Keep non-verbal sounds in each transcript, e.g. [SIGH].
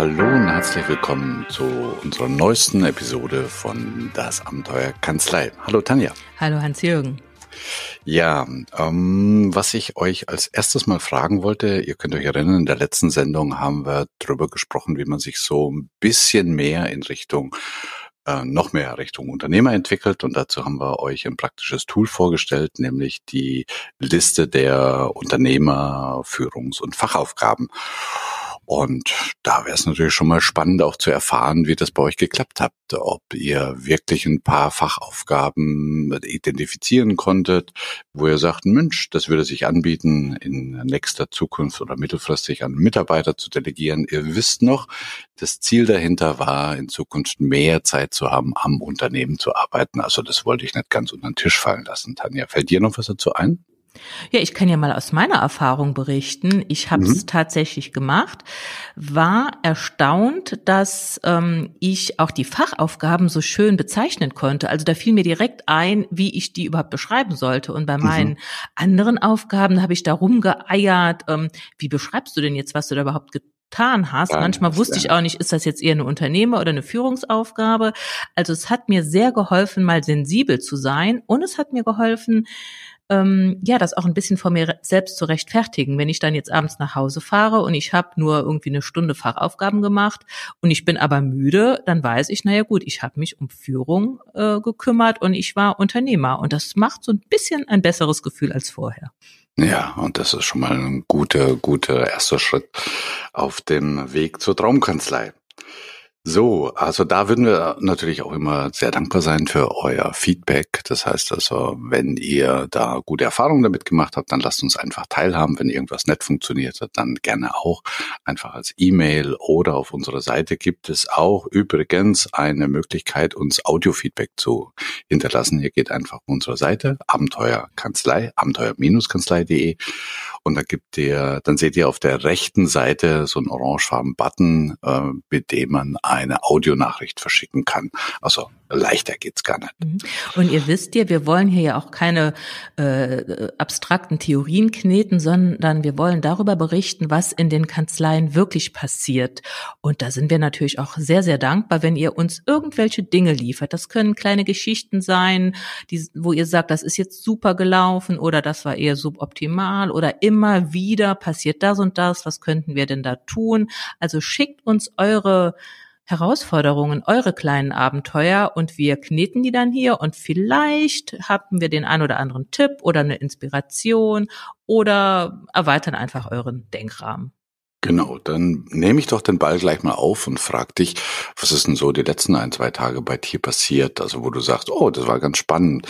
Hallo und herzlich willkommen zu unserer neuesten Episode von Das Abenteuer Kanzlei. Hallo Tanja. Hallo Hans-Jürgen. Ja, ähm, was ich euch als erstes mal fragen wollte, ihr könnt euch erinnern, in der letzten Sendung haben wir darüber gesprochen, wie man sich so ein bisschen mehr in Richtung äh, noch mehr Richtung Unternehmer entwickelt und dazu haben wir euch ein praktisches Tool vorgestellt, nämlich die Liste der Unternehmer, Führungs- und Fachaufgaben. Und da wäre es natürlich schon mal spannend auch zu erfahren, wie das bei euch geklappt hat, ob ihr wirklich ein paar Fachaufgaben identifizieren konntet, wo ihr sagt, Mensch, das würde sich anbieten, in nächster Zukunft oder mittelfristig an Mitarbeiter zu delegieren. Ihr wisst noch, das Ziel dahinter war, in Zukunft mehr Zeit zu haben, am Unternehmen zu arbeiten. Also das wollte ich nicht ganz unter den Tisch fallen lassen. Tanja, fällt dir noch was dazu ein? Ja, ich kann ja mal aus meiner Erfahrung berichten. Ich habe es mhm. tatsächlich gemacht, war erstaunt, dass ähm, ich auch die Fachaufgaben so schön bezeichnen konnte. Also da fiel mir direkt ein, wie ich die überhaupt beschreiben sollte. Und bei mhm. meinen anderen Aufgaben habe ich da rumgeeiert. Ähm, wie beschreibst du denn jetzt, was du da überhaupt getan hast. Ja, Manchmal wusste ich auch nicht, ist das jetzt eher eine Unternehmer- oder eine Führungsaufgabe. Also es hat mir sehr geholfen, mal sensibel zu sein und es hat mir geholfen, ähm, ja, das auch ein bisschen vor mir selbst zu rechtfertigen. Wenn ich dann jetzt abends nach Hause fahre und ich habe nur irgendwie eine Stunde Fachaufgaben gemacht und ich bin aber müde, dann weiß ich, naja gut, ich habe mich um Führung äh, gekümmert und ich war Unternehmer. Und das macht so ein bisschen ein besseres Gefühl als vorher. Ja, und das ist schon mal ein guter, guter erster Schritt auf dem Weg zur Traumkanzlei. So, also da würden wir natürlich auch immer sehr dankbar sein für euer Feedback. Das heißt also, wenn ihr da gute Erfahrungen damit gemacht habt, dann lasst uns einfach teilhaben. Wenn irgendwas nicht funktioniert hat, dann gerne auch einfach als E-Mail oder auf unserer Seite gibt es auch übrigens eine Möglichkeit, uns Audio-Feedback zu hinterlassen. Ihr geht einfach auf unsere Seite Abenteuerkanzlei, abenteuer-kanzlei.de und da gibt ihr, dann seht ihr auf der rechten Seite so einen orangefarben Button, äh, mit dem man eine Audionachricht verschicken kann. Also leichter geht's gar nicht. Mhm. Und ihr wisst ja, wir wollen hier ja auch keine äh, abstrakten Theorien kneten, sondern wir wollen darüber berichten, was in den Kanzleien wirklich passiert. Und da sind wir natürlich auch sehr, sehr dankbar, wenn ihr uns irgendwelche Dinge liefert. Das können kleine Geschichten sein, die, wo ihr sagt, das ist jetzt super gelaufen oder das war eher suboptimal oder immer wieder passiert das und das. Was könnten wir denn da tun? Also schickt uns eure Herausforderungen, eure kleinen Abenteuer und wir kneten die dann hier und vielleicht haben wir den ein oder anderen Tipp oder eine Inspiration oder erweitern einfach euren Denkrahmen. Genau, dann nehme ich doch den Ball gleich mal auf und frag dich, was ist denn so die letzten ein, zwei Tage bei dir passiert? Also wo du sagst, oh, das war ganz spannend,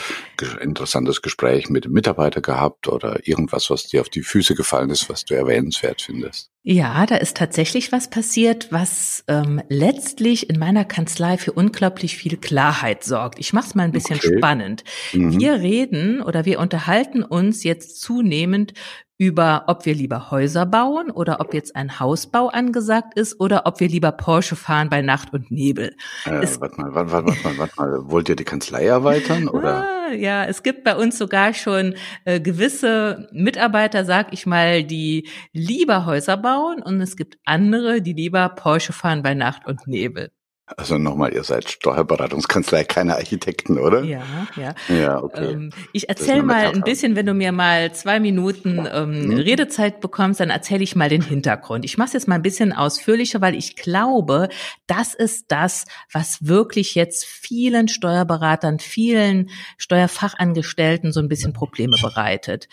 interessantes Gespräch mit dem Mitarbeiter gehabt oder irgendwas, was dir auf die Füße gefallen ist, was du erwähnenswert findest. Ja, da ist tatsächlich was passiert, was ähm, letztlich in meiner Kanzlei für unglaublich viel Klarheit sorgt. Ich mache es mal ein bisschen okay. spannend. Mhm. Wir reden oder wir unterhalten uns jetzt zunehmend über, ob wir lieber Häuser bauen oder ob jetzt ein Hausbau angesagt ist oder ob wir lieber Porsche fahren bei Nacht und Nebel. Äh, warte mal, warte, warte, warte, warte mal, wollt ihr die Kanzlei erweitern [LAUGHS] oder? Ja, es gibt bei uns sogar schon äh, gewisse Mitarbeiter, sag ich mal, die lieber Häuser bauen und es gibt andere, die lieber Porsche fahren bei Nacht und Nebel. Also nochmal, ihr seid Steuerberatungskanzlei, keine Architekten, oder? Ja, ja. Ja, okay. Ähm, ich erzähle mal ein bisschen, wenn du mir mal zwei Minuten ähm, mhm. Redezeit bekommst, dann erzähle ich mal den Hintergrund. Ich mache es jetzt mal ein bisschen ausführlicher, weil ich glaube, das ist das, was wirklich jetzt vielen Steuerberatern, vielen Steuerfachangestellten so ein bisschen Probleme bereitet.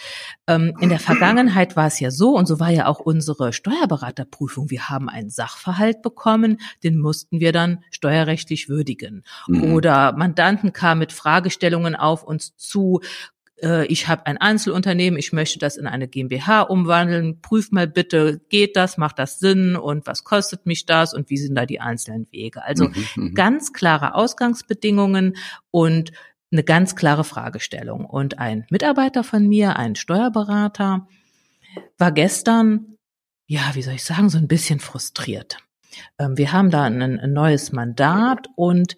Ähm, in der Vergangenheit war es ja so, und so war ja auch unsere Steuerberaterprüfung. Wir haben einen Sachverhalt bekommen, den mussten wir dann steuerrechtlich würdigen. Mhm. Oder Mandanten kamen mit Fragestellungen auf uns zu, äh, ich habe ein Einzelunternehmen, ich möchte das in eine GmbH umwandeln, prüf mal bitte, geht das, macht das Sinn und was kostet mich das und wie sind da die einzelnen Wege? Also mhm, mhm. ganz klare Ausgangsbedingungen und eine ganz klare Fragestellung. Und ein Mitarbeiter von mir, ein Steuerberater, war gestern, ja, wie soll ich sagen, so ein bisschen frustriert. Ähm, wir haben da ein, neues Mandat und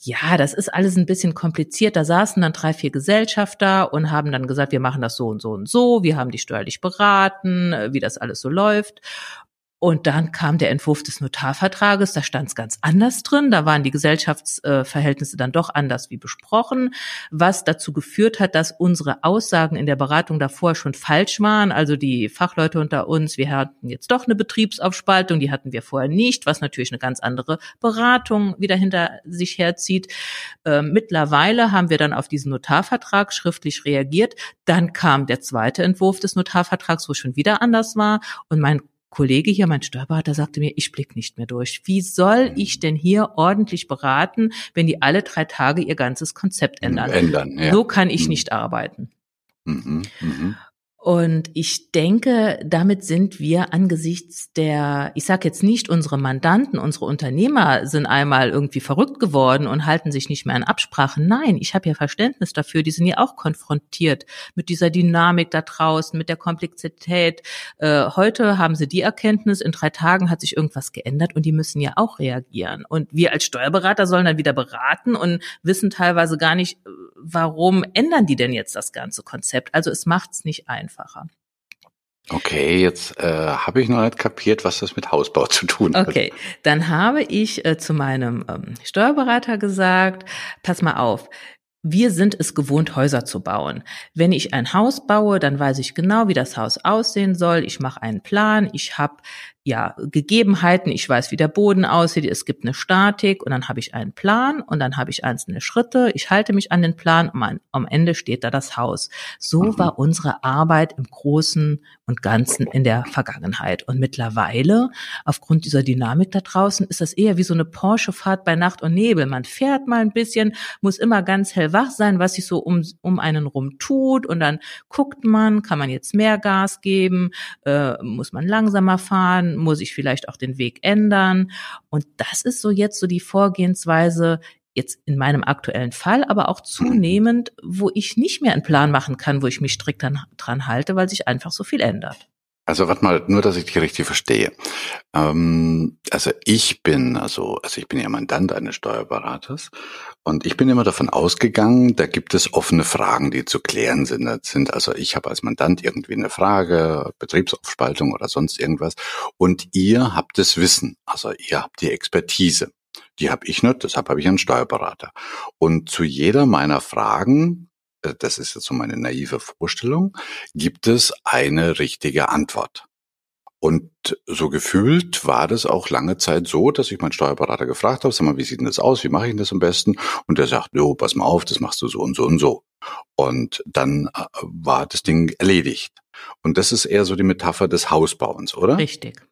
ja, das ist alles ein bisschen kompliziert. Da saßen dann drei, vier Gesellschafter und haben dann gesagt, wir machen das so und so und so. Wir haben die steuerlich beraten, äh, wie das alles so läuft. Und dann kam der Entwurf des Notarvertrages, da stand es ganz anders drin, da waren die Gesellschaftsverhältnisse dann doch anders wie besprochen, was dazu geführt hat, dass unsere Aussagen in der Beratung davor schon falsch waren. Also die Fachleute unter uns, wir hatten jetzt doch eine Betriebsaufspaltung, die hatten wir vorher nicht, was natürlich eine ganz andere Beratung wieder hinter sich herzieht. Äh, mittlerweile haben wir dann auf diesen Notarvertrag schriftlich reagiert. Dann kam der zweite Entwurf des Notarvertrags, wo es schon wieder anders war. Und mein Kollege hier, mein Steuerberater, sagte mir, ich blick nicht mehr durch. Wie soll ich denn hier ordentlich beraten, wenn die alle drei Tage ihr ganzes Konzept ändern? ändern ja. So kann ich mhm. nicht arbeiten. Mhm, mh. Und ich denke, damit sind wir angesichts der, ich sage jetzt nicht, unsere Mandanten, unsere Unternehmer sind einmal irgendwie verrückt geworden und halten sich nicht mehr an Absprachen. Nein, ich habe ja Verständnis dafür. Die sind ja auch konfrontiert mit dieser Dynamik da draußen, mit der Komplexität. Äh, heute haben sie die Erkenntnis, in drei Tagen hat sich irgendwas geändert und die müssen ja auch reagieren. Und wir als Steuerberater sollen dann wieder beraten und wissen teilweise gar nicht, warum ändern die denn jetzt das ganze Konzept? Also es macht es nicht einfacher. Okay, jetzt äh, habe ich noch nicht kapiert, was das mit Hausbau zu tun hat. Okay, dann habe ich äh, zu meinem ähm, Steuerberater gesagt, pass mal auf, wir sind es gewohnt, Häuser zu bauen. Wenn ich ein Haus baue, dann weiß ich genau, wie das Haus aussehen soll. Ich mache einen Plan. Ich habe ja, Gegebenheiten, ich weiß, wie der Boden aussieht, es gibt eine Statik und dann habe ich einen Plan und dann habe ich einzelne Schritte, ich halte mich an den Plan und am Ende steht da das Haus. So mhm. war unsere Arbeit im Großen und Ganzen in der Vergangenheit. Und mittlerweile, aufgrund dieser Dynamik da draußen, ist das eher wie so eine Porsche-Fahrt bei Nacht und Nebel. Man fährt mal ein bisschen, muss immer ganz hellwach sein, was sich so um, um einen rum tut und dann guckt man, kann man jetzt mehr Gas geben, äh, muss man langsamer fahren, muss ich vielleicht auch den Weg ändern. Und das ist so jetzt so die Vorgehensweise jetzt in meinem aktuellen Fall, aber auch zunehmend, wo ich nicht mehr einen Plan machen kann, wo ich mich strikt dran, dran halte, weil sich einfach so viel ändert. Also warte mal, nur dass ich dich richtig verstehe. Ähm, also ich bin, also, also ich bin ja Mandant eines Steuerberaters und ich bin immer davon ausgegangen, da gibt es offene Fragen, die zu klären sind. Das sind also ich habe als Mandant irgendwie eine Frage, Betriebsaufspaltung oder sonst irgendwas und ihr habt das Wissen, also ihr habt die Expertise. Die habe ich nicht, deshalb habe ich einen Steuerberater. Und zu jeder meiner Fragen das ist jetzt so meine naive Vorstellung, gibt es eine richtige Antwort. Und so gefühlt war das auch lange Zeit so, dass ich meinen Steuerberater gefragt habe, sag mal, wie sieht denn das aus? Wie mache ich denn das am besten? Und der sagt, jo, pass mal auf, das machst du so und so und so. Und dann äh, war das Ding erledigt. Und das ist eher so die Metapher des Hausbauens, oder? Richtig.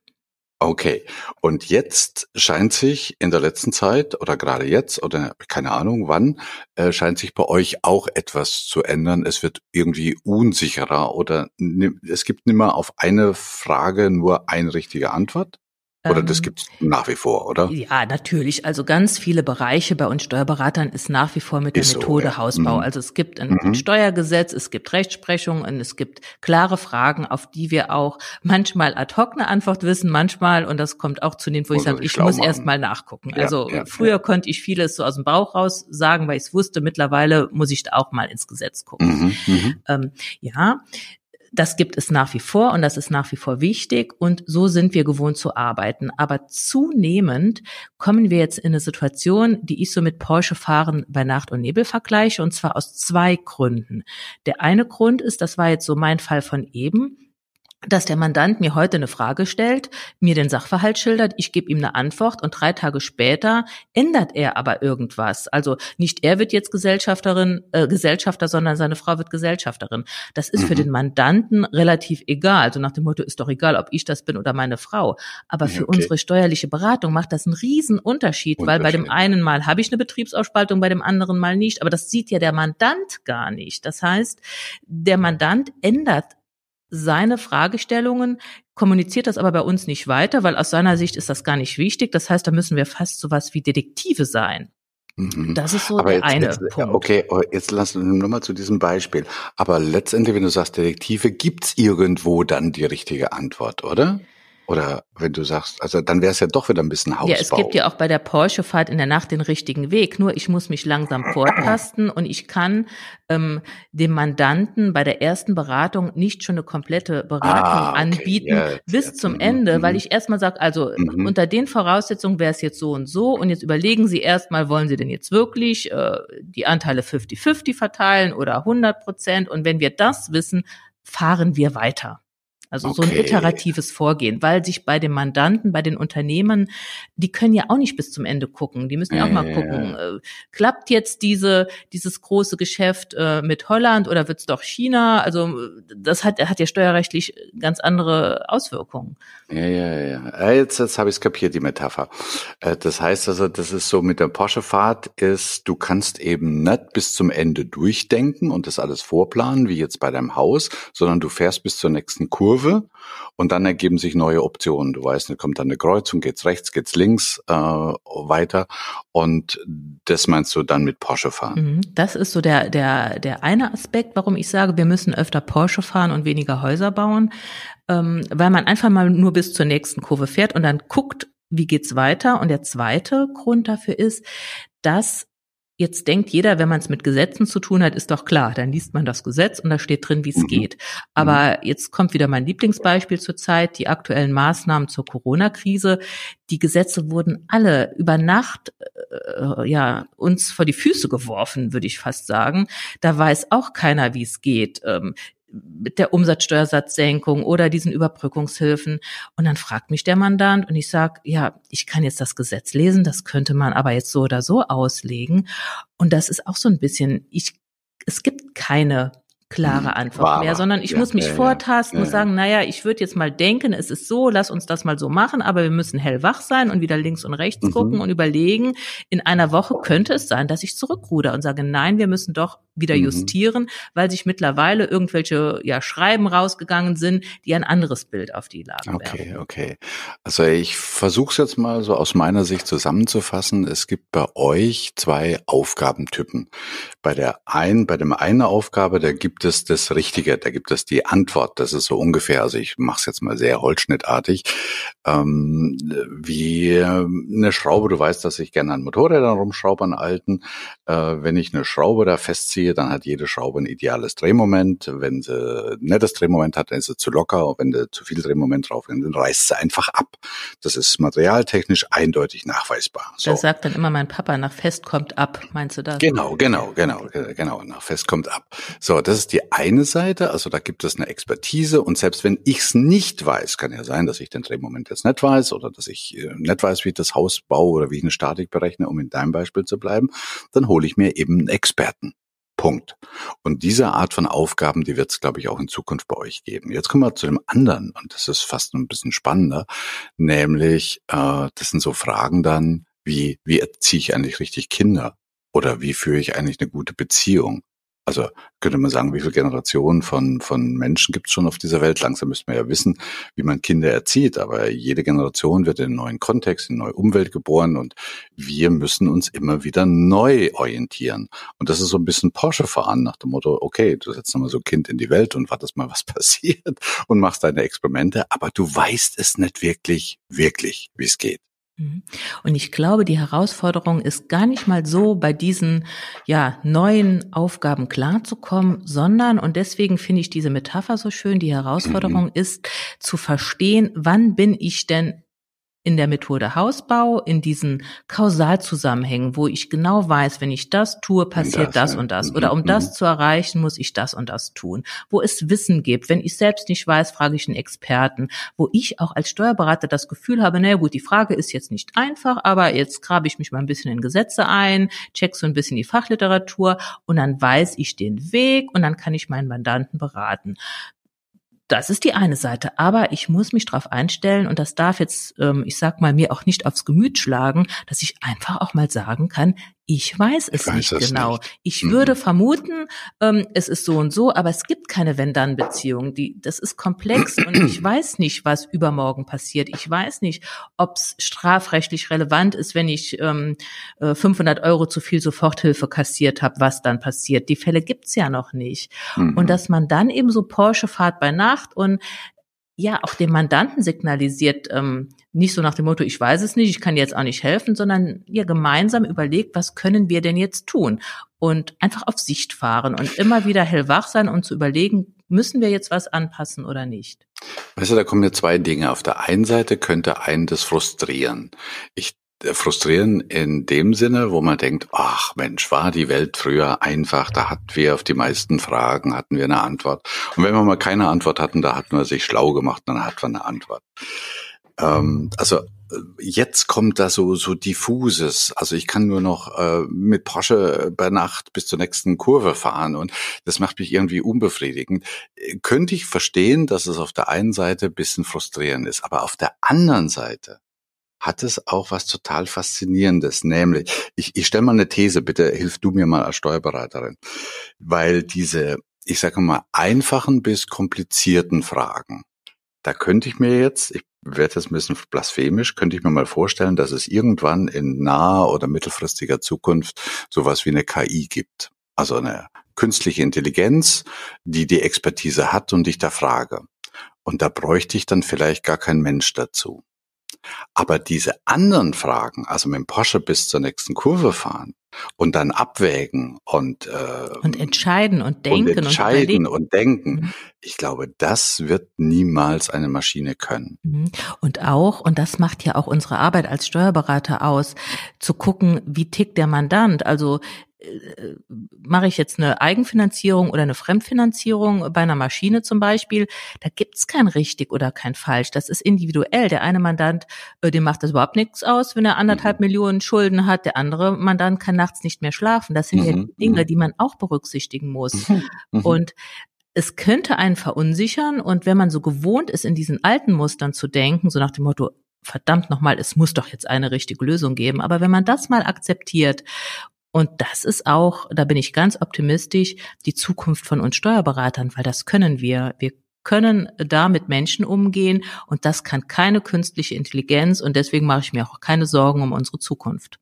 Okay. Und jetzt scheint sich in der letzten Zeit oder gerade jetzt oder keine Ahnung wann, äh, scheint sich bei euch auch etwas zu ändern. Es wird irgendwie unsicherer oder es gibt nicht mehr auf eine Frage nur eine richtige Antwort. Oder das ähm, gibt's nach wie vor, oder? Ja, natürlich. Also ganz viele Bereiche bei uns Steuerberatern ist nach wie vor mit ist der Methode so, ja. Hausbau. Mhm. Also es gibt ein mhm. Steuergesetz, es gibt Rechtsprechung und es gibt klare Fragen, auf die wir auch manchmal ad hoc eine Antwort wissen, manchmal, und das kommt auch zu den, wo ich sage, ich muss erst mal nachgucken. Ja, also ja, früher konnte ich vieles so aus dem Bauch raus sagen, weil ich es wusste. Mittlerweile muss ich auch mal ins Gesetz gucken. Mhm, mhm. ähm, ja, das gibt es nach wie vor und das ist nach wie vor wichtig und so sind wir gewohnt zu arbeiten. Aber zunehmend kommen wir jetzt in eine Situation, die ich so mit Porsche fahren bei Nacht und Nebel vergleiche und zwar aus zwei Gründen. Der eine Grund ist, das war jetzt so mein Fall von eben, dass der Mandant mir heute eine Frage stellt, mir den Sachverhalt schildert, ich gebe ihm eine Antwort und drei Tage später ändert er aber irgendwas. Also nicht er wird jetzt Gesellschafterin, äh, Gesellschafter, sondern seine Frau wird Gesellschafterin. Das ist mhm. für den Mandanten relativ egal. Also nach dem Motto ist doch egal, ob ich das bin oder meine Frau. Aber für okay. unsere steuerliche Beratung macht das einen riesen Unterschied, weil bei dem einen Mal habe ich eine Betriebsausspaltung, bei dem anderen Mal nicht. Aber das sieht ja der Mandant gar nicht. Das heißt, der Mandant ändert seine Fragestellungen, kommuniziert das aber bei uns nicht weiter, weil aus seiner Sicht ist das gar nicht wichtig. Das heißt, da müssen wir fast sowas wie Detektive sein. Mhm. Das ist so aber der jetzt, eine jetzt, Punkt. Okay, oh, jetzt lass uns nochmal zu diesem Beispiel. Aber letztendlich, wenn du sagst Detektive, gibt's irgendwo dann die richtige Antwort, oder? Oder wenn du sagst, also dann wäre es ja doch wieder ein bisschen Hausbau. Ja, es gibt ja auch bei der Porsche-Fahrt in der Nacht den richtigen Weg. Nur ich muss mich langsam vortasten und ich kann ähm, dem Mandanten bei der ersten Beratung nicht schon eine komplette Beratung ah, okay. anbieten ja, bis jetzt, zum Ende, mhm. weil ich erstmal sage, also mhm. unter den Voraussetzungen wäre es jetzt so und so und jetzt überlegen Sie erstmal, wollen Sie denn jetzt wirklich äh, die Anteile 50-50 verteilen oder 100 Prozent? Und wenn wir das wissen, fahren wir weiter. Also okay. so ein iteratives Vorgehen, weil sich bei den Mandanten, bei den Unternehmen, die können ja auch nicht bis zum Ende gucken. Die müssen ja auch mal gucken, äh, klappt jetzt diese, dieses große Geschäft äh, mit Holland oder wird's doch China? Also das hat, hat ja steuerrechtlich ganz andere Auswirkungen. Ja, ja, ja. Jetzt, jetzt habe ich es kapiert, die Metapher. Äh, das heißt also, das ist so mit der Porsche-Fahrt ist, du kannst eben nicht bis zum Ende durchdenken und das alles vorplanen, wie jetzt bei deinem Haus, sondern du fährst bis zur nächsten Kurve Kurve und dann ergeben sich neue Optionen. Du weißt, da kommt dann eine Kreuzung, geht's rechts, geht's links äh, weiter und das meinst du dann mit Porsche fahren? Mhm. Das ist so der der der eine Aspekt, warum ich sage, wir müssen öfter Porsche fahren und weniger Häuser bauen, ähm, weil man einfach mal nur bis zur nächsten Kurve fährt und dann guckt, wie geht's weiter. Und der zweite Grund dafür ist, dass Jetzt denkt jeder, wenn man es mit Gesetzen zu tun hat, ist doch klar, dann liest man das Gesetz und da steht drin, wie es mhm. geht. Aber mhm. jetzt kommt wieder mein Lieblingsbeispiel zur Zeit, die aktuellen Maßnahmen zur Corona-Krise. Die Gesetze wurden alle über Nacht äh, ja uns vor die Füße geworfen, würde ich fast sagen. Da weiß auch keiner, wie es geht. Ähm, mit der Umsatzsteuersatzsenkung oder diesen Überbrückungshilfen. Und dann fragt mich der Mandant und ich sage, ja, ich kann jetzt das Gesetz lesen, das könnte man aber jetzt so oder so auslegen. Und das ist auch so ein bisschen, ich, es gibt keine klare mhm. Antwort Wahre. mehr, sondern ich ja, muss mich ja, vortasten, ja, muss sagen, naja, ich würde jetzt mal denken, es ist so, lass uns das mal so machen, aber wir müssen hellwach sein und wieder links und rechts mhm. gucken und überlegen, in einer Woche könnte es sein, dass ich zurückruder und sage, nein, wir müssen doch wieder mhm. justieren, weil sich mittlerweile irgendwelche ja, Schreiben rausgegangen sind, die ein anderes Bild auf die Lage Okay, werfen. okay. Also ich versuche es jetzt mal so aus meiner Sicht zusammenzufassen. Es gibt bei euch zwei Aufgabentypen. Bei der einen, bei dem einen Aufgabe, da gibt es das Richtige, da gibt es die Antwort. Das ist so ungefähr, also ich mache es jetzt mal sehr holzschnittartig, ähm, wie eine Schraube. Du weißt, dass ich gerne an Motorrädern rumschraube, an alten. Äh, wenn ich eine Schraube da festziehe, ziehe, dann hat jede Schraube ein ideales Drehmoment. Wenn sie nicht das Drehmoment hat, dann ist sie zu locker. Und wenn du zu viel Drehmoment drauf hast, dann reißt sie einfach ab. Das ist materialtechnisch eindeutig nachweisbar. So. Das sagt dann immer mein Papa, nach Fest kommt ab. Meinst du das? Genau, genau, genau, genau. Nach Fest kommt ab. So, das ist die eine Seite. Also da gibt es eine Expertise. Und selbst wenn ich es nicht weiß, kann ja sein, dass ich den Drehmoment jetzt nicht weiß oder dass ich äh, nicht weiß, wie ich das Haus baue oder wie ich eine Statik berechne, um in deinem Beispiel zu bleiben, dann hole ich mir eben einen Experten. Punkt. Und diese Art von Aufgaben, die wird es, glaube ich, auch in Zukunft bei euch geben. Jetzt kommen wir zu dem anderen, und das ist fast ein bisschen spannender, nämlich, äh, das sind so Fragen dann, wie, wie erziehe ich eigentlich richtig Kinder? Oder wie führe ich eigentlich eine gute Beziehung? Also könnte man sagen, wie viele Generationen von, von Menschen gibt es schon auf dieser Welt? Langsam müsste man ja wissen, wie man Kinder erzieht. Aber jede Generation wird in einen neuen Kontext, in eine neue Umwelt geboren und wir müssen uns immer wieder neu orientieren. Und das ist so ein bisschen Porsche fahren nach dem Motto, okay, du setzt nochmal so ein Kind in die Welt und wartest mal, was [LAUGHS] passiert und machst deine Experimente, aber du weißt es nicht wirklich, wirklich, wie es geht. Mhm. Und ich glaube, die Herausforderung ist gar nicht mal so, bei diesen ja neuen Aufgaben klarzukommen, sondern und deswegen finde ich diese Metapher so schön. Die Herausforderung [CLEARS THROAT] ist zu verstehen, wann bin ich denn in der Methode Hausbau, in diesen Kausalzusammenhängen, wo ich genau weiß, wenn ich das tue, passiert das, das und das. Oder um mhm. das zu erreichen, muss ich das und das tun. Wo es Wissen gibt. Wenn ich selbst nicht weiß, frage ich einen Experten. Wo ich auch als Steuerberater das Gefühl habe, naja gut, die Frage ist jetzt nicht einfach, aber jetzt grabe ich mich mal ein bisschen in Gesetze ein, check so ein bisschen die Fachliteratur und dann weiß ich den Weg und dann kann ich meinen Mandanten beraten. Das ist die eine Seite. Aber ich muss mich darauf einstellen und das darf jetzt, ähm, ich sag mal, mir auch nicht aufs Gemüt schlagen, dass ich einfach auch mal sagen kann, ich weiß es ich nicht weiß genau. Nicht. Ich mhm. würde vermuten, ähm, es ist so und so, aber es gibt keine Wenn-Dann-Beziehung. Das ist komplex und ich [CLEARS THROAT] weiß nicht, was übermorgen passiert. Ich weiß nicht, ob es strafrechtlich relevant ist, wenn ich ähm, 500 äh, Euro zu viel Soforthilfe kassiert habe, was dann passiert. Die Fälle gibt's ja noch nicht. Mhm. Und dass man dann eben so Porsche fahrt bei Nacht und ja auch dem Mandanten signalisiert, ähm, nicht so nach dem Motto, ich weiß es nicht, ich kann jetzt auch nicht helfen, sondern ihr gemeinsam überlegt, was können wir denn jetzt tun? Und einfach auf Sicht fahren und immer wieder hellwach sein und zu überlegen, müssen wir jetzt was anpassen oder nicht? Weißt du, da kommen mir zwei Dinge. Auf der einen Seite könnte einen das frustrieren. Ich äh, frustrieren in dem Sinne, wo man denkt, ach Mensch, war die Welt früher einfach, da hatten wir auf die meisten Fragen, hatten wir eine Antwort. Und wenn wir mal keine Antwort hatten, da hatten wir sich schlau gemacht, dann hatten wir eine Antwort. Ähm, also äh, jetzt kommt da so so diffuses. Also ich kann nur noch äh, mit Porsche bei Nacht bis zur nächsten Kurve fahren und das macht mich irgendwie unbefriedigend. Könnte ich verstehen, dass es auf der einen Seite bisschen frustrierend ist, aber auf der anderen Seite hat es auch was total Faszinierendes. Nämlich, ich, ich stelle mal eine These, bitte hilf du mir mal als Steuerberaterin, weil diese, ich sage mal, einfachen bis komplizierten Fragen, da könnte ich mir jetzt, ich werde jetzt ein bisschen blasphemisch, könnte ich mir mal vorstellen, dass es irgendwann in naher oder mittelfristiger Zukunft sowas wie eine KI gibt. Also eine künstliche Intelligenz, die die Expertise hat und ich da frage. Und da bräuchte ich dann vielleicht gar kein Mensch dazu. Aber diese anderen Fragen, also mit dem Porsche bis zur nächsten Kurve fahren und dann abwägen und äh, und entscheiden und denken und entscheiden und, und denken, mhm. ich glaube, das wird niemals eine Maschine können. Mhm. Und auch und das macht ja auch unsere Arbeit als Steuerberater aus, zu gucken, wie tickt der Mandant. Also mache ich jetzt eine Eigenfinanzierung oder eine Fremdfinanzierung bei einer Maschine zum Beispiel, da gibt's kein richtig oder kein falsch. Das ist individuell. Der eine Mandant, äh, dem macht das überhaupt nichts aus, wenn er anderthalb mhm. Millionen Schulden hat. Der andere Mandant kann nachts nicht mehr schlafen. Das sind mhm. ja Dinge, mhm. die man auch berücksichtigen muss. Mhm. mhm. Und es könnte einen verunsichern und wenn man so gewohnt ist, in diesen alten Mustern zu denken, so nach dem Motto, verdammt nochmal, es muss doch jetzt eine richtige Lösung geben. Aber wenn man das mal akzeptiert und das ist auch, da bin ich ganz optimistisch, die Zukunft von uns Steuerberatern, weil das können wir. Wir können da mit Menschen umgehen und das kann keine künstliche Intelligenz und deswegen mache ich mir auch keine Sorgen um unsere Zukunft.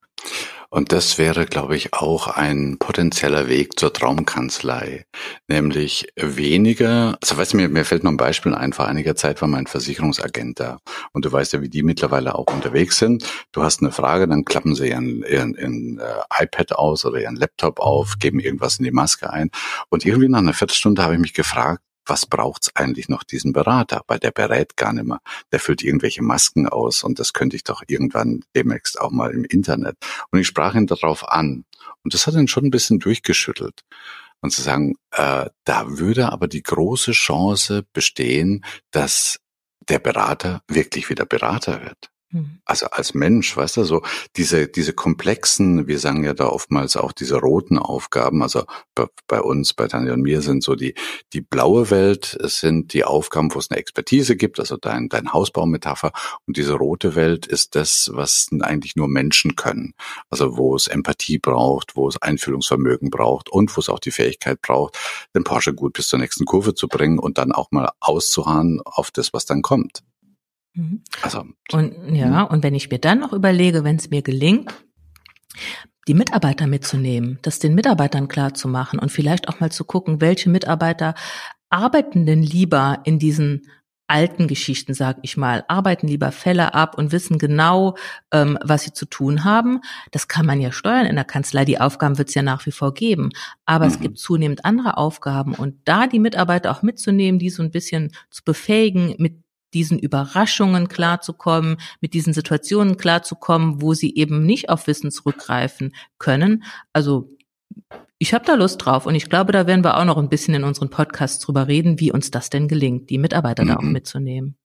Und das wäre, glaube ich, auch ein potenzieller Weg zur Traumkanzlei. Nämlich weniger, also weißt du, mir, mir fällt noch ein Beispiel ein, vor einiger Zeit war mein Versicherungsagent da. Und du weißt ja, wie die mittlerweile auch unterwegs sind. Du hast eine Frage, dann klappen sie ihren, ihren, ihren äh, iPad aus oder ihren Laptop auf, geben irgendwas in die Maske ein. Und irgendwie nach einer Viertelstunde habe ich mich gefragt, was braucht's eigentlich noch diesen Berater? Weil der berät gar nicht mehr. Der füllt irgendwelche Masken aus und das könnte ich doch irgendwann demnächst auch mal im Internet. Und ich sprach ihn darauf an. Und das hat ihn schon ein bisschen durchgeschüttelt. Und zu sagen, äh, da würde aber die große Chance bestehen, dass der Berater wirklich wieder Berater wird. Mhm. Also als Mensch, weißt du, so diese, diese komplexen, wir sagen ja da oftmals auch diese roten Aufgaben, also bei, bei uns, bei Tanja und mir sind so die, die blaue Welt sind die Aufgaben, wo es eine Expertise gibt, also dein, dein Hausbaumetapher und diese rote Welt ist das, was eigentlich nur Menschen können. Also wo es Empathie braucht, wo es Einfühlungsvermögen braucht und wo es auch die Fähigkeit braucht, den Porsche gut bis zur nächsten Kurve zu bringen und dann auch mal auszuharren auf das, was dann kommt. Mhm. Also, und ja, und wenn ich mir dann noch überlege, wenn es mir gelingt, die Mitarbeiter mitzunehmen, das den Mitarbeitern klar zu machen und vielleicht auch mal zu gucken, welche Mitarbeiter arbeiten denn lieber in diesen alten Geschichten, sag ich mal, arbeiten lieber Fälle ab und wissen genau, ähm, was sie zu tun haben. Das kann man ja steuern in der Kanzlei. Die Aufgaben wird es ja nach wie vor geben. Aber mhm. es gibt zunehmend andere Aufgaben und da die Mitarbeiter auch mitzunehmen, die so ein bisschen zu befähigen, mit diesen Überraschungen klarzukommen, mit diesen Situationen klarzukommen, wo sie eben nicht auf Wissen zurückgreifen können. Also ich habe da Lust drauf und ich glaube, da werden wir auch noch ein bisschen in unseren Podcasts drüber reden, wie uns das denn gelingt, die Mitarbeiter mhm. da auch mhm. mitzunehmen.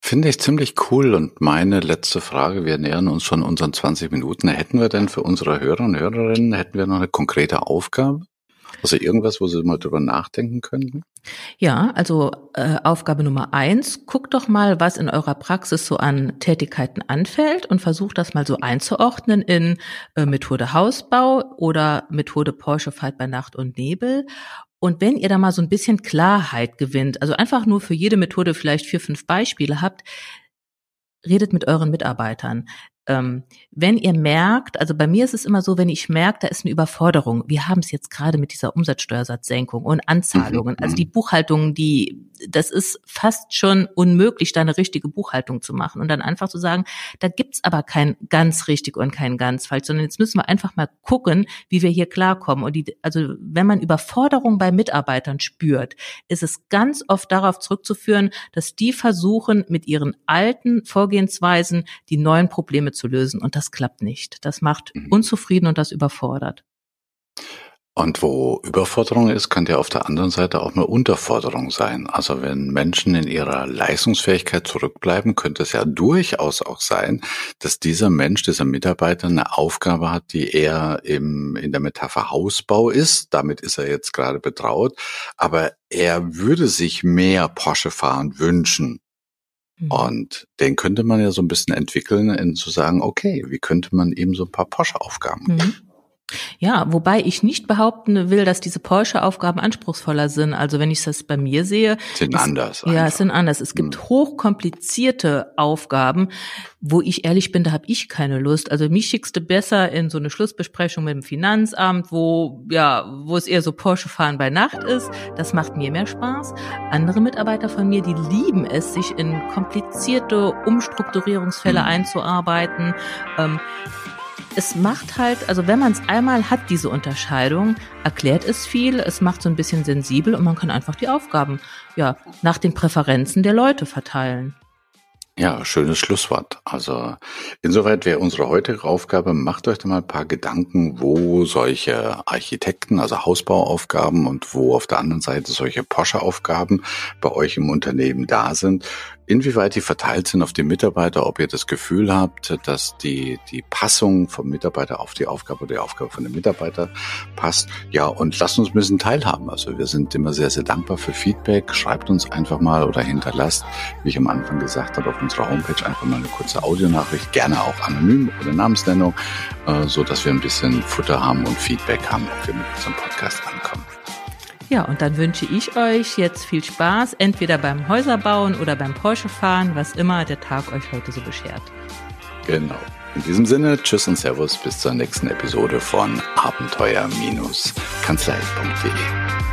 Finde ich ziemlich cool. Und meine letzte Frage, wir nähern uns schon unseren 20 Minuten. Hätten wir denn für unsere Hörer und Hörerinnen, hätten wir noch eine konkrete Aufgabe? Also irgendwas, wo Sie mal drüber nachdenken könnten? Ja, also äh, Aufgabe Nummer eins, guckt doch mal, was in eurer Praxis so an Tätigkeiten anfällt und versucht das mal so einzuordnen in äh, Methode Hausbau oder Methode Porsche Fight bei Nacht und Nebel. Und wenn ihr da mal so ein bisschen Klarheit gewinnt, also einfach nur für jede Methode vielleicht vier, fünf Beispiele habt, redet mit euren Mitarbeitern ähm, wenn ihr merkt, also bei mir ist es immer so, wenn ich merke, da ist eine Überforderung. Wir haben es jetzt gerade mit dieser Umsatzsteuersatzsenkung und Anzahlungen. Mhm. Also die mhm. Buchhaltung, die, das ist fast schon unmöglich, da eine richtige Buchhaltung zu machen und dann einfach zu sagen, da gibt's aber kein ganz richtig und kein ganz falsch, sondern jetzt müssen wir einfach mal gucken, wie wir hier klarkommen. Und die, also wenn man Überforderung bei Mitarbeitern spürt, ist es ganz oft darauf zurückzuführen, dass die versuchen, mit ihren alten Vorgehensweisen die neuen Probleme zu lösen. Und das klappt nicht. Das macht mhm. unzufrieden und das überfordert. Und wo Überforderung ist, kann ja auf der anderen Seite auch eine Unterforderung sein. Also wenn Menschen in ihrer Leistungsfähigkeit zurückbleiben, könnte es ja durchaus auch sein, dass dieser Mensch, dieser Mitarbeiter eine Aufgabe hat, die eher im, in der Metapher Hausbau ist. Damit ist er jetzt gerade betraut. Aber er würde sich mehr Porsche fahren wünschen. Mhm. Und den könnte man ja so ein bisschen entwickeln, in zu sagen, okay, wie könnte man eben so ein paar Porsche-Aufgaben mhm. Ja, wobei ich nicht behaupten will, dass diese Porsche-Aufgaben anspruchsvoller sind. Also wenn ich das bei mir sehe. Sind ist, anders. Ja, es sind anders. Es gibt hm. hochkomplizierte Aufgaben, wo ich ehrlich bin, da habe ich keine Lust. Also mich schickst du besser in so eine Schlussbesprechung mit dem Finanzamt, wo, ja, wo es eher so Porsche-Fahren bei Nacht ist. Das macht mir mehr Spaß. Andere Mitarbeiter von mir, die lieben es, sich in komplizierte Umstrukturierungsfälle hm. einzuarbeiten. Ähm, es macht halt, also wenn man es einmal hat, diese Unterscheidung, erklärt es viel, es macht so ein bisschen sensibel und man kann einfach die Aufgaben ja nach den Präferenzen der Leute verteilen. Ja, schönes Schlusswort. Also insoweit wäre unsere heutige Aufgabe, macht euch da mal ein paar Gedanken, wo solche Architekten, also Hausbauaufgaben und wo auf der anderen Seite solche Porsche-Aufgaben bei euch im Unternehmen da sind inwieweit die verteilt sind auf die Mitarbeiter, ob ihr das Gefühl habt, dass die, die Passung vom Mitarbeiter auf die Aufgabe oder die Aufgabe von dem Mitarbeiter passt. Ja, und lasst uns ein bisschen teilhaben. Also wir sind immer sehr, sehr dankbar für Feedback. Schreibt uns einfach mal oder hinterlasst, wie ich am Anfang gesagt habe, auf unserer Homepage einfach mal eine kurze Audionachricht, gerne auch anonym oder Namensnennung, äh, so dass wir ein bisschen Futter haben und Feedback haben, ob wir mit unserem Podcast ankommen. Ja, und dann wünsche ich euch jetzt viel Spaß, entweder beim Häuserbauen oder beim Porsche fahren, was immer der Tag euch heute so beschert. Genau. In diesem Sinne, tschüss und servus, bis zur nächsten Episode von Abenteuer-Kanzlei.de.